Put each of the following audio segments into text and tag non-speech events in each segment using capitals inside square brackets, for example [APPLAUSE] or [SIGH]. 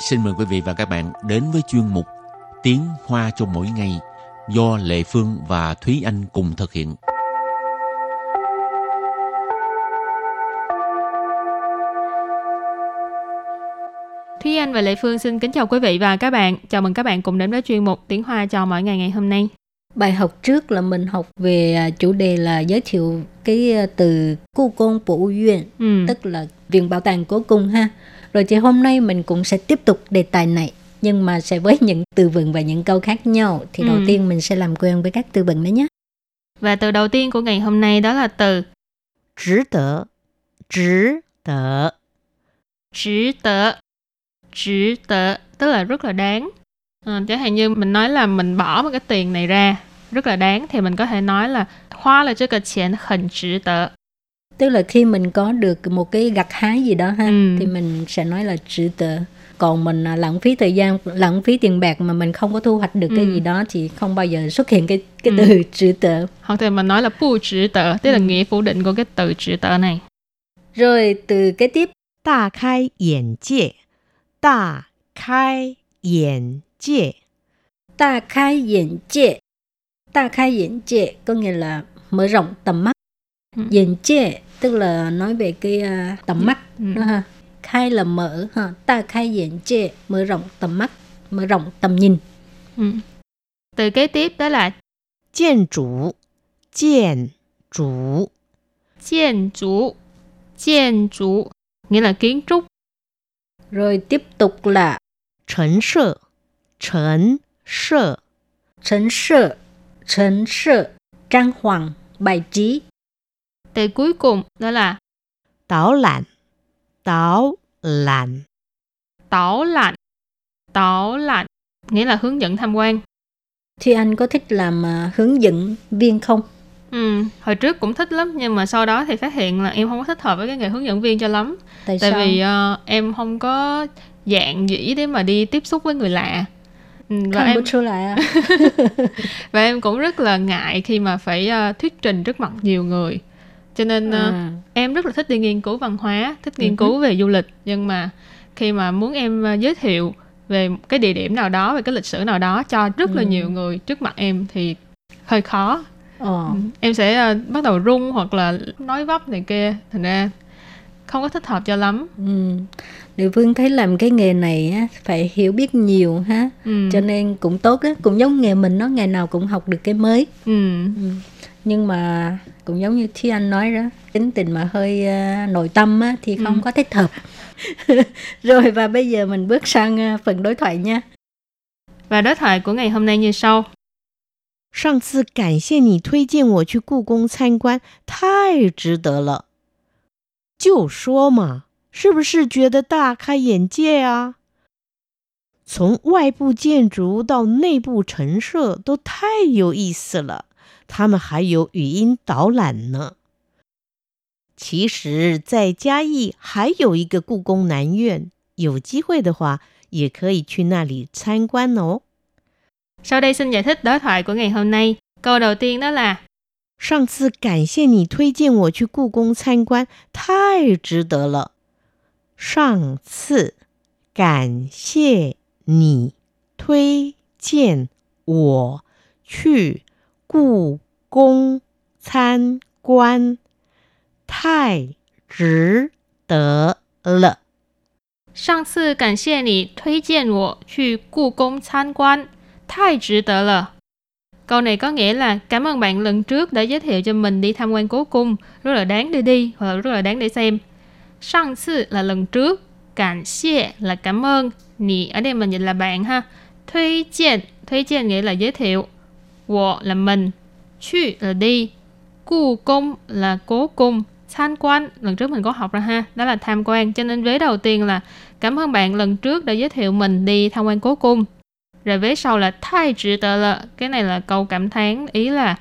xin mời quý vị và các bạn đến với chuyên mục Tiếng Hoa cho mỗi ngày do Lệ Phương và Thúy Anh cùng thực hiện. Thúy Anh và Lệ Phương xin kính chào quý vị và các bạn. Chào mừng các bạn cùng đến với chuyên mục Tiếng Hoa cho mỗi ngày ngày hôm nay. Bài học trước là mình học về à, chủ đề là giới thiệu cái à, từ cu công bổ viện, Ừ. tức là viện bảo tàng cố cung ha. Rồi thì hôm nay mình cũng sẽ tiếp tục đề tài này nhưng mà sẽ với những từ vựng và những câu khác nhau. Thì ừ. đầu tiên mình sẽ làm quen với các từ vựng đấy nhé. Và từ đầu tiên của ngày hôm nay đó là từ Chỉ tờ Chỉ tờ Chỉ tờ Chỉ tờ Tức là rất là đáng. À, Chẳng hạn như mình nói là mình bỏ một cái tiền này ra Rất là đáng Thì mình có thể nói là Hoa là cái tiền hẳn chỉ tờ Tức là khi mình có được một cái gặt hái gì đó ha Ừ. thì mình sẽ nói là trữ tợ. Còn mình à, lãng phí thời gian, lãng phí tiền bạc mà mình không có thu hoạch được cái Ừ. gì đó thì không bao giờ xuất hiện cái cái Ừ. từ [LAUGHS] trữ tợ. Hoặc thì mình nói là 不值得, tức là Ừ. nghĩa phủ định của cái từ 值得 này. Rồi từ kế tiếp 大开眼界，大开眼界， ta khai眼界ta khai眼界có nghĩa là mở rộng tầm mắt Ừ.眼界 tức là nói về cái uh, tầm mắt. Ừ. ha khai là mở ha ta khai diện chê mở rộng tầm mắt mở rộng tầm nhìn. Ừ. từ kế tiếp đó là kiến trúc, kiến trúc, kiến trúc, kiến trúc nghĩa là kiến trúc. Rồi tiếp tục là trần sơ trần sơ. Trần sơ trần sơ trang hoàng bài trí. Từ cuối cùng đó là Tảo lạnh Tảo lạnh Tảo lạnh Tảo lạnh Nghĩa là hướng dẫn tham quan Thì anh có thích làm à, hướng dẫn viên không? Ừ, hồi trước cũng thích lắm nhưng mà sau đó thì phát hiện là em không có thích hợp với cái nghề hướng dẫn viên cho lắm. Tại, Tại sao? vì uh, em không có dạng dĩ để mà đi tiếp xúc với người lạ. Ừ, và em lại à. [LAUGHS] [LAUGHS] và em cũng rất là ngại khi mà phải uh, thuyết trình trước mặt nhiều người. Cho nên à. em rất là thích đi nghiên cứu văn hóa thích nghiên Ừ cứu về du lịch nhưng mà khi mà muốn em ờ, giới thiệu về cái địa điểm nào đó về cái lịch sử nào đó cho rất là Ừ. nhiều người trước mặt em thì hơi khó Ờ. Ừ, em sẽ ờ, bắt đầu run hoặc là nói vấp này kia thành ra không có thích hợp cho lắm Ừ. Địa phương thấy làm cái nghề này á, phải hiểu biết nhiều ha ừ. cho nên cũng tốt á cũng giống nghề mình nó ngày nào cũng học được cái mới ừ. ừ nhưng mà cũng giống như Thi Anh nói đó tính tình mà hơi à, nội tâm á, thì không Ừ. có thích hợp [LAUGHS] rồi và bây giờ mình bước sang à, phần đối thoại nha và đối thoại của ngày hôm nay như sau 上次感谢你推荐我去故宫参观，太值得了。就说嘛，是不是觉得大开眼界啊？从外部建筑到内部陈设都太有意思了， 他们还有语音导览呢。其实，在嘉义还有一个故宫南院，有机会的话也可以去那里参观哦。 sau đây xin giải thích đối thoại của ngày hôm nay câu đầu tiên đó là 上次感谢你推荐我去故宫参观，太值得了。上次感谢你推荐我去 故宫参观，太值得了。上次感谢你推荐我去故宫参观，太值得了。Câu này có nghĩa là cảm ơn bạn lần trước đã giới thiệu cho mình đi tham quan cố cung, rất là đáng để đi hoặc là rất là đáng để xem. Sang sư là lần trước, cảm xie là cảm ơn, nì ở đây mình dịch là bạn ha. Thuy chiên, thuy chiên nghĩa là giới thiệu. Wo là mình, chu là đi, cu cung là cố cung, tham quan lần trước mình có học ra ha, đó là tham quan. Cho nên vế đầu tiên là cảm ơn bạn lần trước đã giới thiệu mình đi tham quan cố cung. Rồi vế sau là thay trữ tờ là cái này là câu cảm thán ý là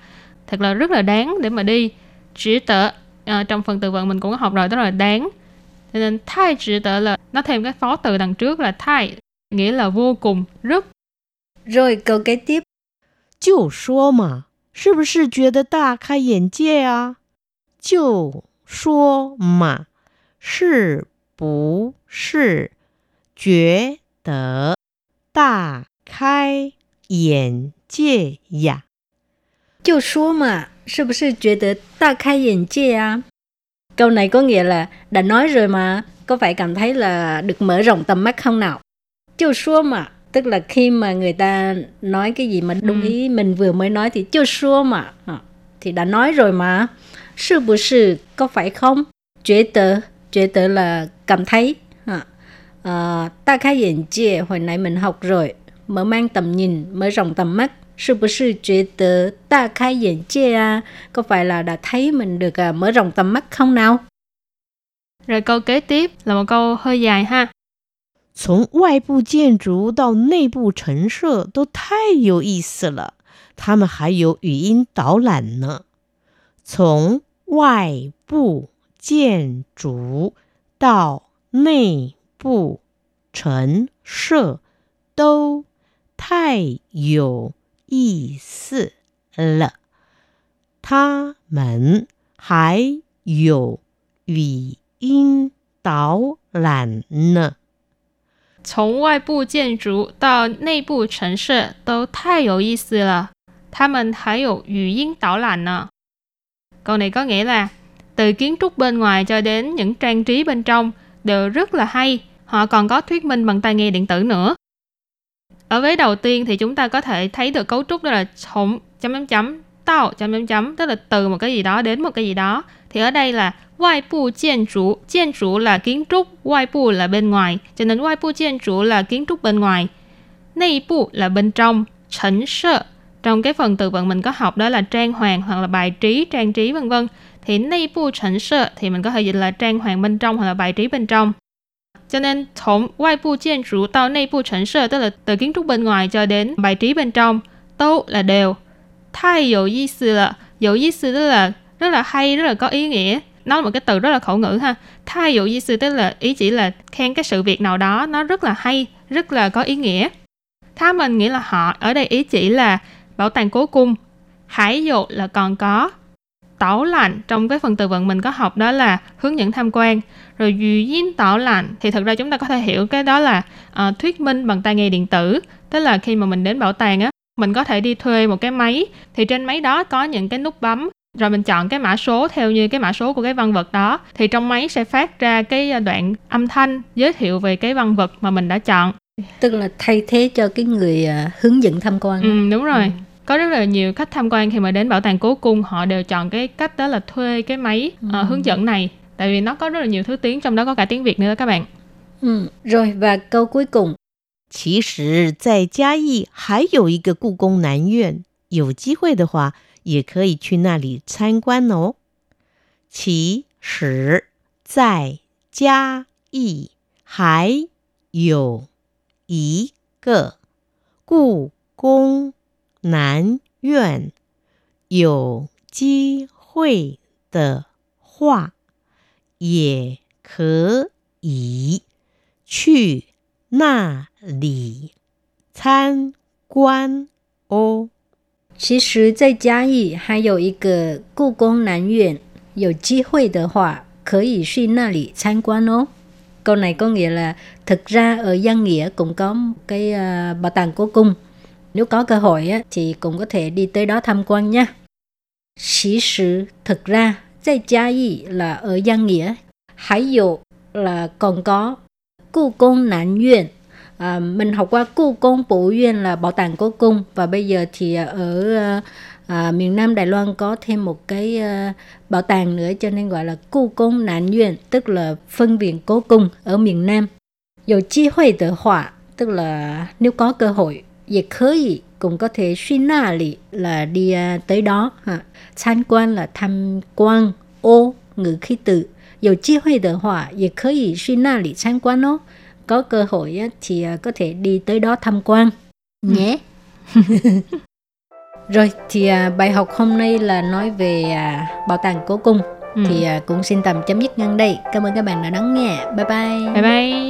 thật là rất là đáng để mà đi. Trữ tờ à, trong phần từ vựng mình cũng có học rồi đó là đáng. Cho nên thay trữ tờ là nó thêm cái phó từ đằng trước là thay nghĩa là vô cùng rất rồi câu kế tiếp 就说嘛，是不是觉得大开眼界啊？就说嘛，是不是觉 得大开眼界呀。就说嘛，是不是觉得大开眼界à? Câu này có nghĩa là đã nói rồi mà, có phải cảm thấy là được mở rộng tầm mắt không nào? Chiêu số mà, tức là khi mà người ta nói cái gì mà đúng Ừ. ý mình vừa mới nói thì chiêu số mà, à, thì đã nói rồi mà. Sư bù sư, có phải không?觉得, 觉得 là cảm thấy. À, à, ta khai眼界, hồi nãy mình học rồi, mở mang tầm nhìn, mở rộng tầm mắt. Sư bù sư 觉得大开眼界啊? Có phải là đã thấy mình được à, mở rộng tầm mắt không nào? Rồi câu kế tiếp là một câu hơi dài ha. 从外部建筑到内部陈设都太有意思了，他们还有语音导览呢。从外部建筑到内部陈设都太有意思了，他们还有语音导览呢。从外部建筑到内部陈设都太有意思了，他们还有语音导览呢。Câu này có nghĩa là từ kiến trúc bên ngoài cho đến những trang trí bên trong đều rất là hay. Họ còn có thuyết minh bằng tai nghe điện tử nữa. Ở vế đầu tiên thì chúng ta có thể thấy được cấu trúc đó là从 chấm chấm chấm 到 chấm chấm chấm. Tức là từ một cái gì đó đến một cái gì đó. Thì ở đây là ngoại bộ kiến trúc kiến trúc là kiến trúc, ngoại bộ là bên ngoài. Cho nên ngoại bộ kiến trúc là kiến trúc bên ngoài. Nội bộ là bên trong chỉnh sợ trong cái phần từ vựng mình có học đó là trang hoàng hoặc là bài trí, trang trí vân vân. Thì nội bộ chỉnh sợ thì mình có thể dịch là trang hoàng bên trong hoặc là bài trí bên trong. Cho nên thống ngoại bộ kiến trúc tao nội bộ chỉnh sợ tức là từ kiến trúc bên ngoài cho đến bài trí bên trong tốt là đều. 太有意思了，有意思 tức là rất là hay, rất là có ý nghĩa. Nó là một cái từ rất là khẩu ngữ ha. Thay dụ ý sư tức là ý chỉ là khen cái sự việc nào đó nó rất là hay, rất là có ý nghĩa. Tha mình nghĩa là họ, ở đây ý chỉ là bảo tàng cố cung. Hải dụ là còn có. Tảo lạnh trong cái phần từ vựng mình có học đó là hướng dẫn tham quan. Rồi duy yên tảo lạnh thì thực ra chúng ta có thể hiểu cái đó là à, thuyết minh bằng tai nghe điện tử. Tức là khi mà mình đến bảo tàng á, mình có thể đi thuê một cái máy. Thì trên máy đó có những cái nút bấm. Rồi mình chọn cái mã số theo như cái mã số của cái văn vật đó. Thì trong máy sẽ phát ra cái đoạn âm thanh giới thiệu về cái văn vật mà mình đã chọn. Tức là thay thế cho cái người à, hướng dẫn tham quan. ừ, đúng rồi. Có rất là nhiều khách tham quan khi mà đến bảo tàng cố cung họ đều chọn cái cách đó là thuê cái máy ờ, hướng dẫn này. Tại vì nó có rất là nhiều thứ tiếng trong đó có cả tiếng việt nữa các bạn. Ừ. Rồi và câu cuối cùng 其实，在嘉义还有一个故宫南院，有机会的话，也可以去那里参观哦。其实，在嘉义还有一个故宫南院，有机会的话，也可以去那里参观哦。其实，在嘉义还有一个故宫南院，有机会的话可以去那里参观哦。Câu này có nghĩa là thực ra ở Giang Nghĩa cũng có một cái à, bảo tàng cố cung. Nếu có cơ hội á, thì cũng có thể đi tới đó tham quan nha. Chỉ sự thực ra, tại Gia Yi là ở Giang Nghĩa, Hải dụ là còn có故宫南院 à, mình học qua Cô Công Bộ Duyên là Bảo tàng Cố Cung và bây giờ thì ở à, miền Nam Đài Loan có thêm một cái à, bảo tàng nữa cho nên gọi là Cô Công Nạn viện tức là phân viện Cố Cung ở miền Nam. Dầu chi hội tự họa tức là nếu có cơ hội dễ khởi cũng có thể suy na lì là đi à, tới đó à, ha. tham quan là tham quan ô ngữ khí tự dầu chi hội tự họa dễ khởi suy na lì tham quan đó có cơ hội thì à, có thể đi tới đó tham quan nhé. [LAUGHS] Rồi thì à, bài học hôm nay là nói về à, bảo tàng cố cung Ừ. thì cũng xin tạm chấm dứt ngang đây. Cảm ơn các bạn đã lắng nghe. Bye bye. bye bye